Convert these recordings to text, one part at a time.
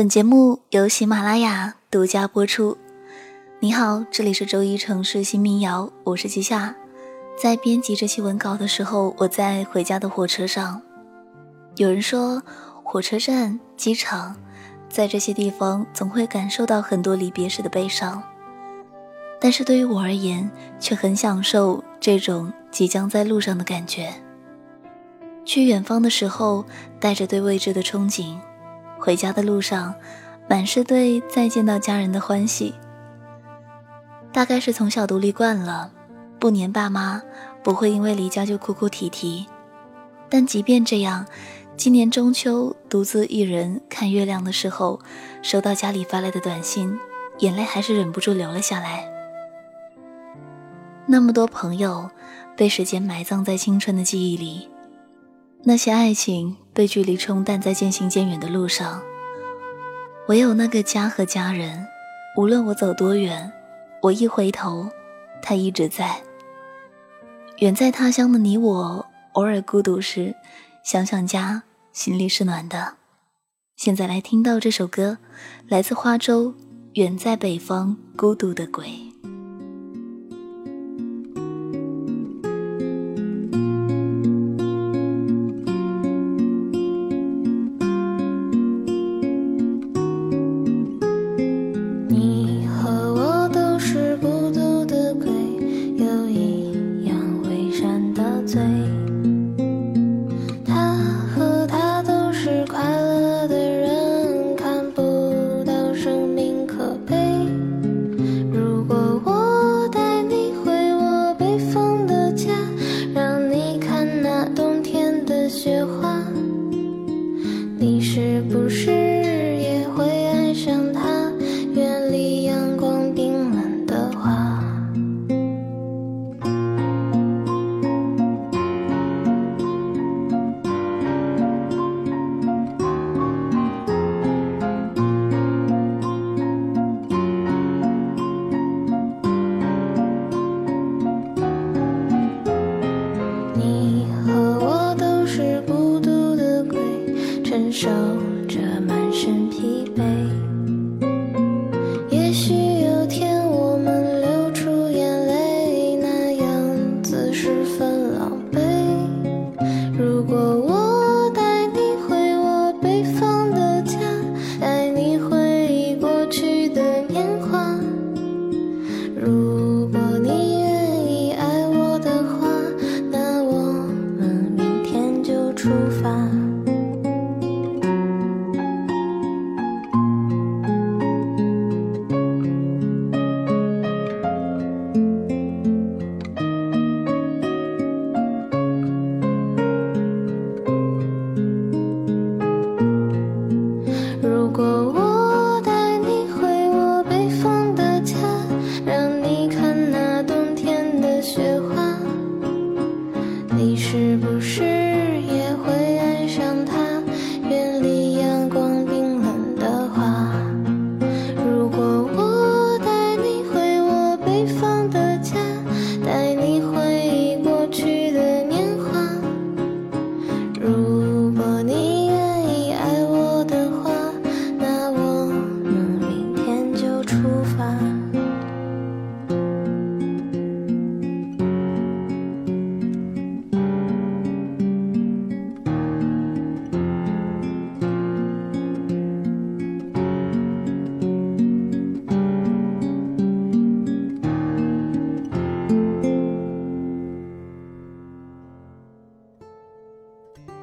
本节目由喜马拉雅独家播出。你好，这里是周一城市新民谣，我是季夏。在编辑这期文稿的时候，我在回家的火车上。有人说，火车站、机场，在这些地方总会感受到很多离别时的悲伤。但是对于我而言，却很享受这种即将在路上的感觉。去远方的时候，带着对未知的憧憬。回家的路上，满是对再见到家人的欢喜。大概是从小独立惯了，不黏爸妈，不会因为离家就哭哭啼啼。但即便这样，今年中秋独自一人看月亮的时候，收到家里发来的短信，眼泪还是忍不住流了下来。那么多朋友被时间埋葬在青春的记忆里。那些爱情被距离冲淡在渐行渐远的路上，唯有那个家和家人，无论我走多远，我一回头，他一直在。远在他乡的你我，偶尔孤独时，想想家，心里是暖的。现在来听到这首歌，来自花粥，《远在北方孤独的鬼》。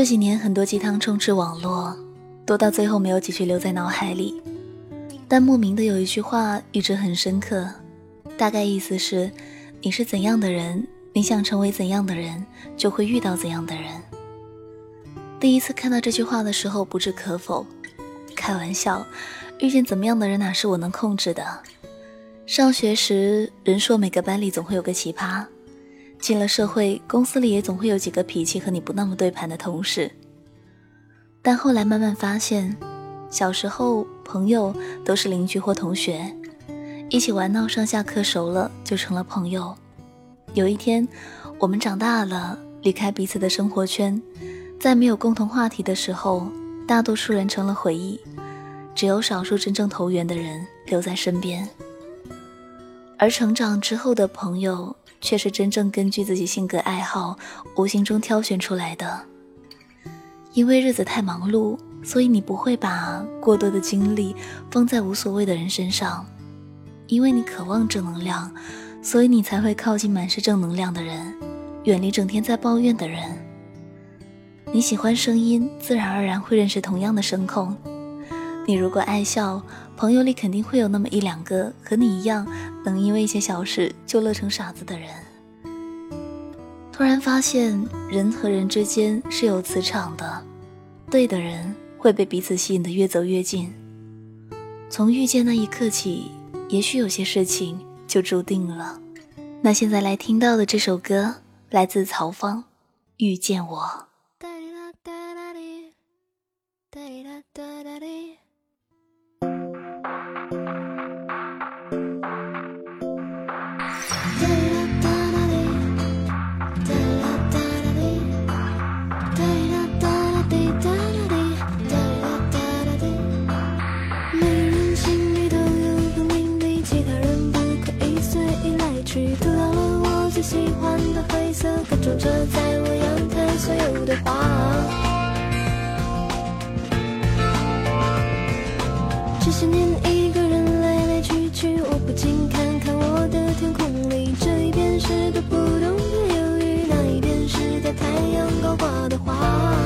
这几年很多鸡汤充斥网络，多到最后没有几句留在脑海里。但莫名的有一句话一直很深刻，大概意思是：你是怎样的人，你想成为怎样的人，就会遇到怎样的人。第一次看到这句话的时候，不置可否。开玩笑，遇见怎么样的人哪是我能控制的？上学时，人说每个班里总会有个奇葩。进了社会，公司里也总会有几个脾气和你不那么对盘的同事。但后来慢慢发现，小时候朋友都是邻居或同学，一起玩闹，上下课熟了就成了朋友。有一天，我们长大了，离开彼此的生活圈，在没有共同话题的时候，大多数人成了回忆，只有少数真正投缘的人留在身边，而成长之后的朋友，却是真正根据自己性格爱好，无形中挑选出来的。因为日子太忙碌，所以你不会把过多的精力放在无所谓的人身上。因为你渴望正能量，所以你才会靠近满是正能量的人，远离整天在抱怨的人。你喜欢声音，自然而然会认识同样的声控。你如果爱笑，朋友里肯定会有那么一两个和你一样，能因为一些小事就乐成傻子的人。突然发现，人和人之间是有磁场的，对的人会被彼此吸引的越走越近。从遇见那一刻起，也许有些事情就注定了。那现在来听到的这首歌，来自曹芳，《遇见我》。坐在我阳台所有的花。这些年一个人来来去去，我不禁看看我的天空里，这一边是读不懂的忧郁，那一边是在太阳高挂的花。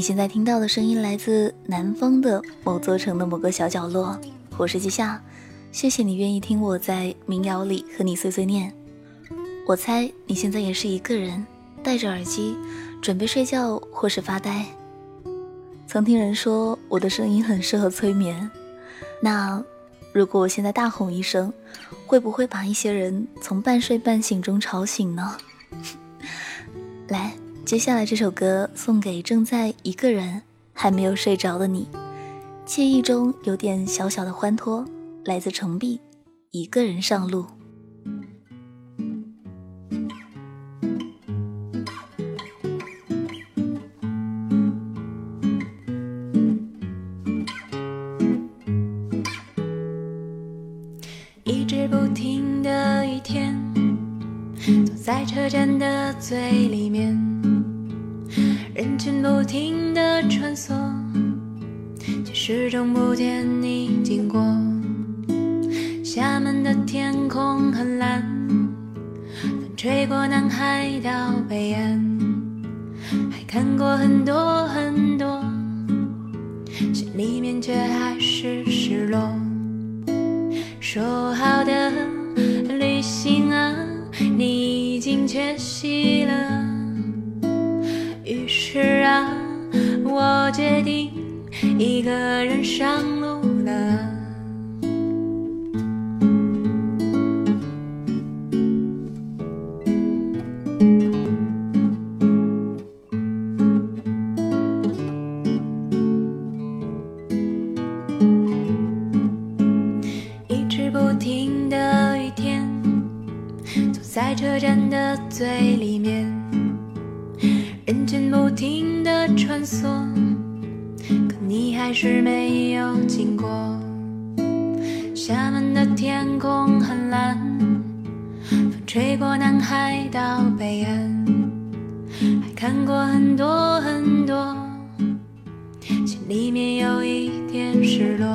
你现在听到的声音来自南方的某座城的某个小角落，我是季夏，谢谢你愿意听我在民谣里和你碎碎念。我猜你现在也是一个人，戴着耳机，准备睡觉或是发呆。曾听人说我的声音很适合催眠，那如果我现在大吼一声，会不会把一些人从半睡半醒中吵醒呢？来。接下来这首歌送给正在一个人还没有睡着的你，惬意中有点小小的欢脱，来自程璧，一个人上路。海到北岸，还看过很多很多，心里面却还是失落。说好的旅行啊，你已经缺席了。于是啊，我决定一个人上里面有一点失落。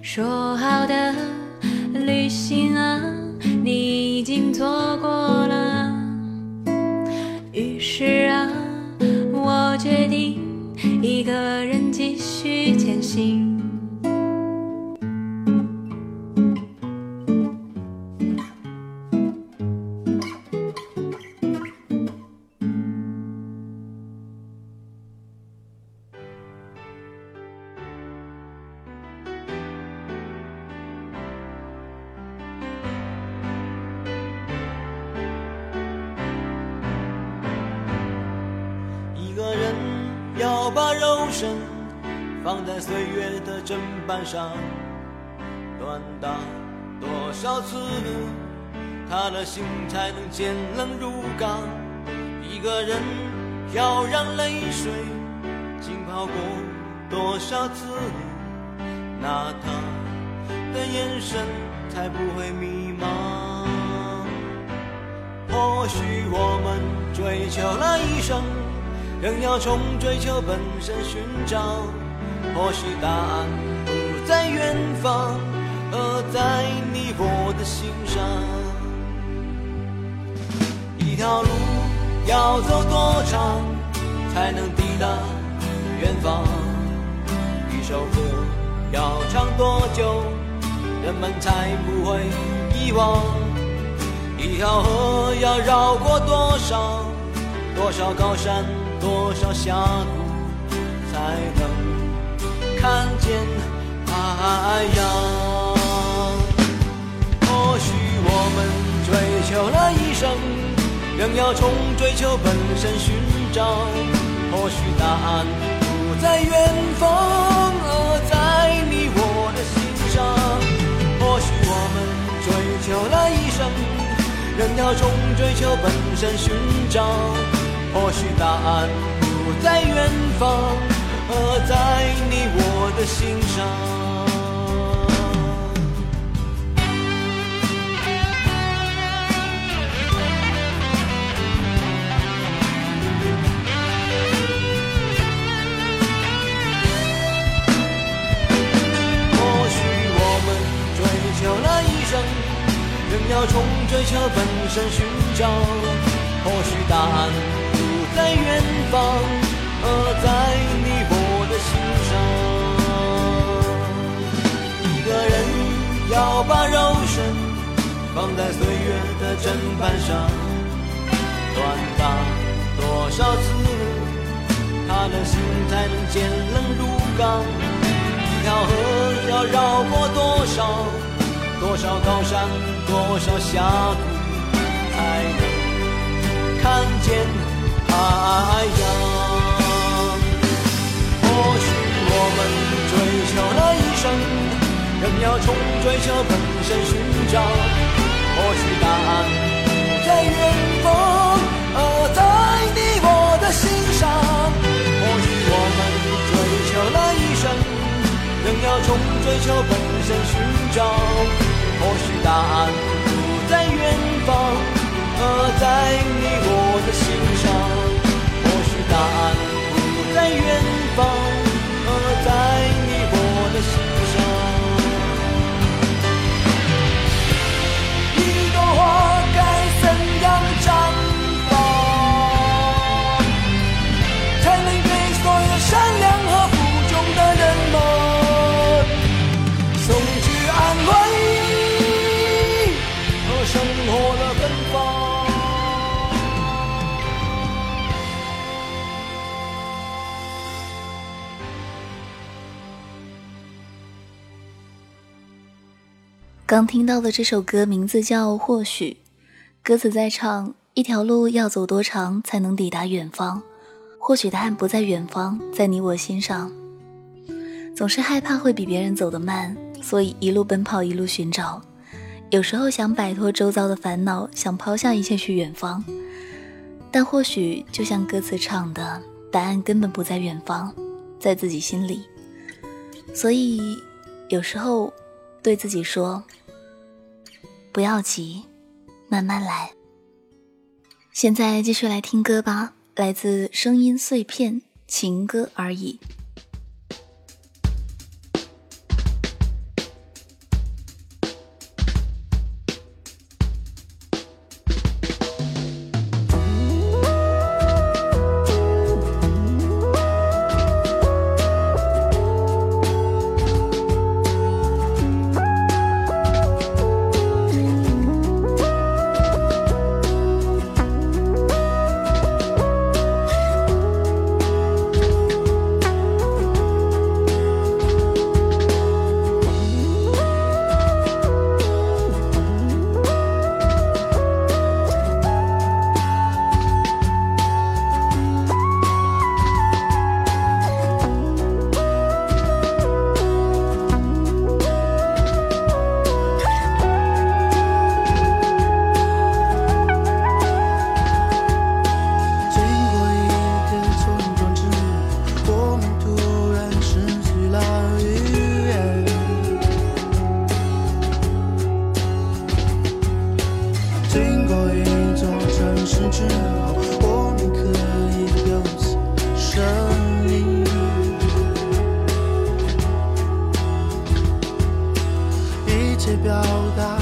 说好的旅行啊，你已经错过他的心才能坚冷如钢。一个人要让泪水浸泡过多少次，那他的眼神才不会迷茫。或许我们追求了一生。仍要从追求本身寻找，或许答案不在远方，而在你我的心上。一条路要走多长，才能抵达远方？一首歌要唱多久，人们才不会遗忘？一条河要绕过多少多少高山？多少峡谷才能要从追求本身寻找。或许答案不在远方，而在你我的心上。或许我们追求了一生，仍要从追求本身寻找。或许答案不在远方，而在你我的心上。要从追求本身寻找。或许答案不。在远方，而在你我的心上。一个人要把肉身放在岁月的砧板上，锻打多少次，他的心才能坚冷如钢？一条河要绕过多少多少高山，多少峡谷，才能看见？太阳。或许我们追求了一生，仍要从追求本身寻找。或许答案在远方，而在你我的心上。或许我们追求了一生，仍要从追求本身寻刚听到的这首歌名字叫《或许》，歌词在唱一条路要走多长才能抵达远方？或许答案不在远方，在你我心上。总是害怕会比别人走得慢，所以一路奔跑，一路寻找。有时候想摆脱周遭的烦恼，想抛下一切去远方，但或许就像歌词唱的，答案根本不在远方，在自己心里。所以有时候对自己说。不要急，慢慢来。现在继续来听歌吧，来自声音碎片，情歌而已。表达。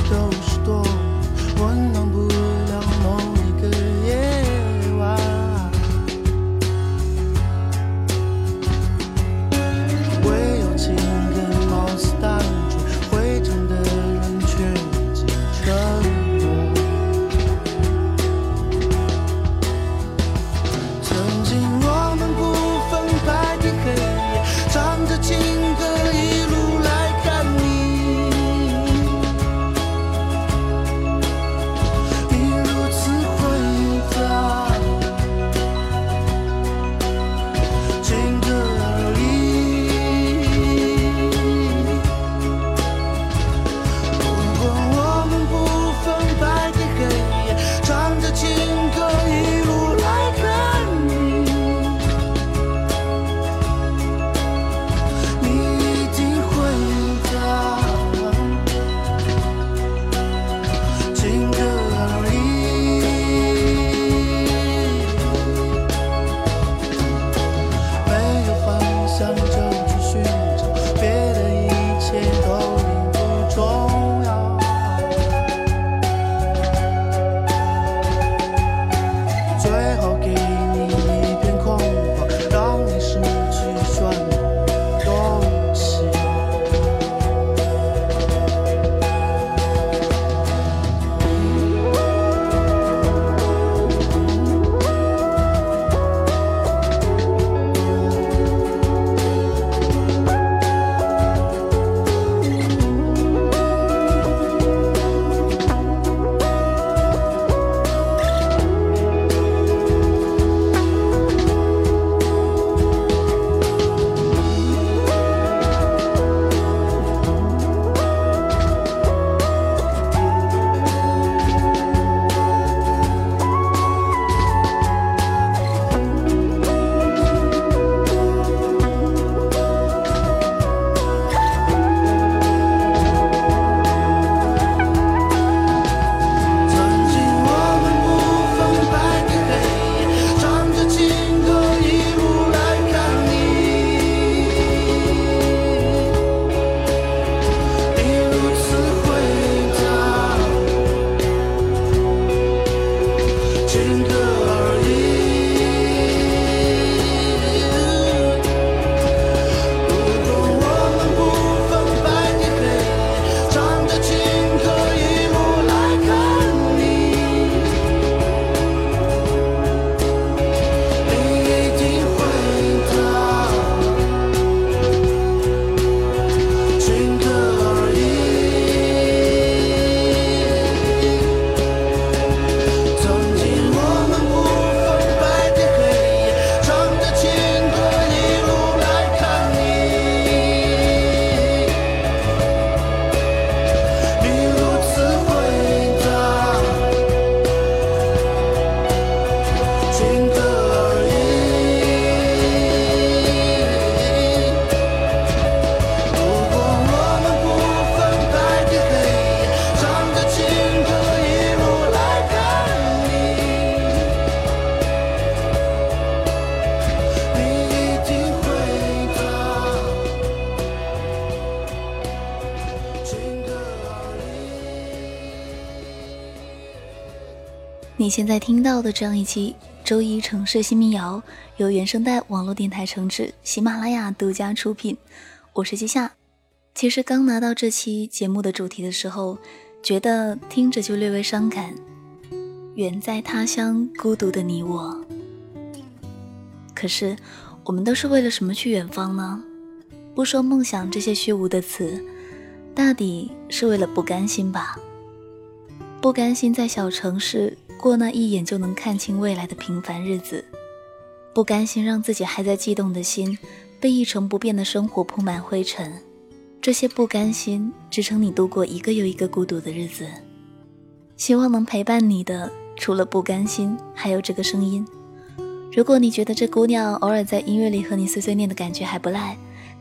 你现在听到的这样一期周一城市新民谣，由原声带网络电台承制，喜马拉雅独家出品。我是季夏。其实刚拿到这期节目的主题的时候，觉得听着就略微伤感。远在他乡孤独的你我，可是我们都是为了什么去远方呢？不说梦想这些虚无的词，大抵是为了不甘心吧。不甘心在小城市。过那一眼就能看清未来的平凡日子，不甘心让自己还在悸动的心被一成不变的生活铺满灰尘，这些不甘心支撑你度过一个又一个孤独的日子。希望能陪伴你的，除了不甘心，还有这个声音。如果你觉得这姑娘偶尔在音乐里和你碎碎念的感觉还不赖，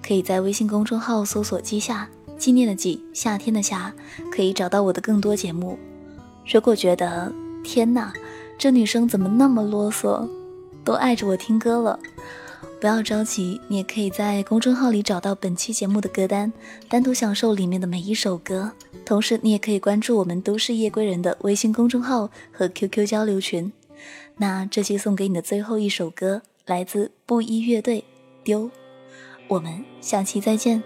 可以在微信公众号搜索“季夏”，纪念的纪，夏天的夏，可以找到我的更多节目。如果觉得，天哪，这女生怎么那么啰嗦，都爱着我听歌了。不要着急，你也可以在公众号里找到本期节目的歌单，单独享受里面的每一首歌。同时，你也可以关注我们都市夜归人的微信公众号和 QQ 交流群。那这期送给你的最后一首歌，来自布衣乐队《丢》。我们下期再见。